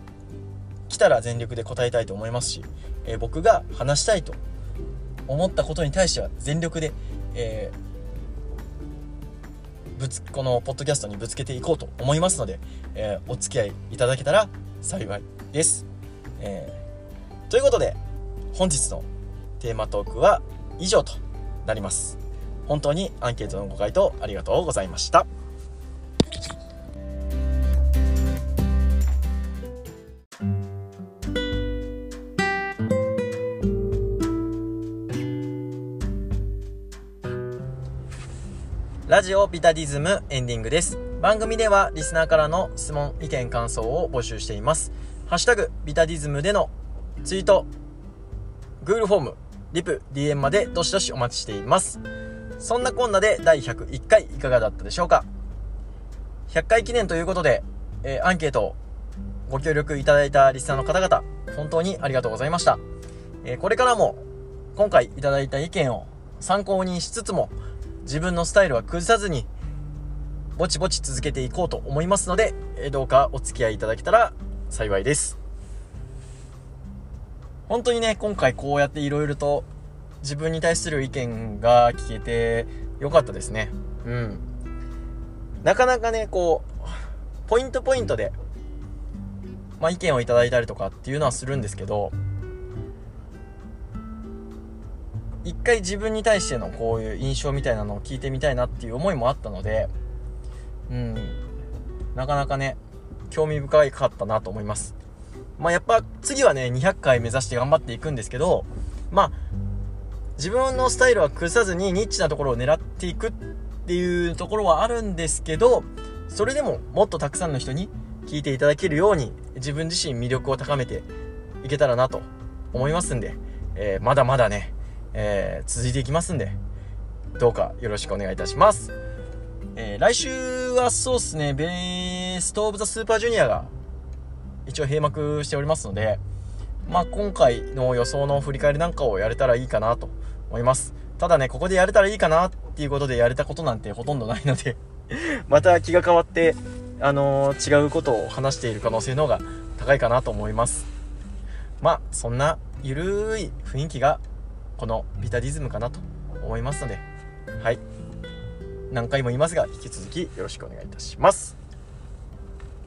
来たら全力で答えたいと思いますし、えー、僕が話したいと思ったことに対しては全力で、えー、ぶつこのポッドキャストにぶつけていこうと思いますので、え、お付き合いいただけたら幸いです。え、ということで本日のテーマトークは以上となります。本当にアンケートのご回答ありがとうございました。ラジオビタディズムエンディングです。番組ではリスナーからの質問、意見、感想を募集しています。ハッシュタグビタディズムでのツイート、Google フォーム、リプ、DM までどしどしお待ちしています。そんなこんなで第101回いかがだったでしょうか ?100 回記念ということで、えー、アンケートをご協力いただいたリスナーの方々、本当にありがとうございました。えー、これからも今回いただいた意見を参考にしつつも、自分のスタイルは崩さずにぼちぼち続けていこうと思いますので、えどうかお付き合いいただけたら幸いです本当にね今回こうやっていろいろと自分に対する意見が聞けてよかったですね。うん。なかなかねこうポイントポイントで、まあ、意見をいただいたりとかっていうのはするんですけど一回自分に対してのこういう印象みたいなのを聞いてみたいなっていう思いもあったのでうん。なかなかね興味深かったなと思います。まあやっぱ次はね200回目指して頑張っていくんですけどまあ自分のスタイルは崩さずにニッチなところを狙っていくっていうところはあるんですけどそれでももっとたくさんの人に聞いていただけるように自分自身魅力を高めていけたらなと思いますんで、えー、まだまだねえー、続いていきますんで、どうかよろしくお願いいたします。えー、来週はそうっすね、ベーストオブザスーパージュニアが一応閉幕しておりますので、まあ、今回の予想の振り返りなんかをやれたらいいかなと思います。ただね、ここでやれたらいいかなっていうことでやれたことなんて <laughs> ほとんどないのでまた気が変わって、あのー、違うことを話している可能性の方が高いかなと思います。まあ、そんなゆるい雰囲気がこのビタディズムかなと思いますので、はい。何回も言いますが、引き続きよろしくお願いいたします。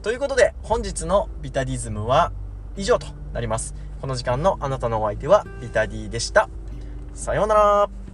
ということで、本日のビタディズムは以上となります。この時間のあなたのお相手はビタディでした。さようなら。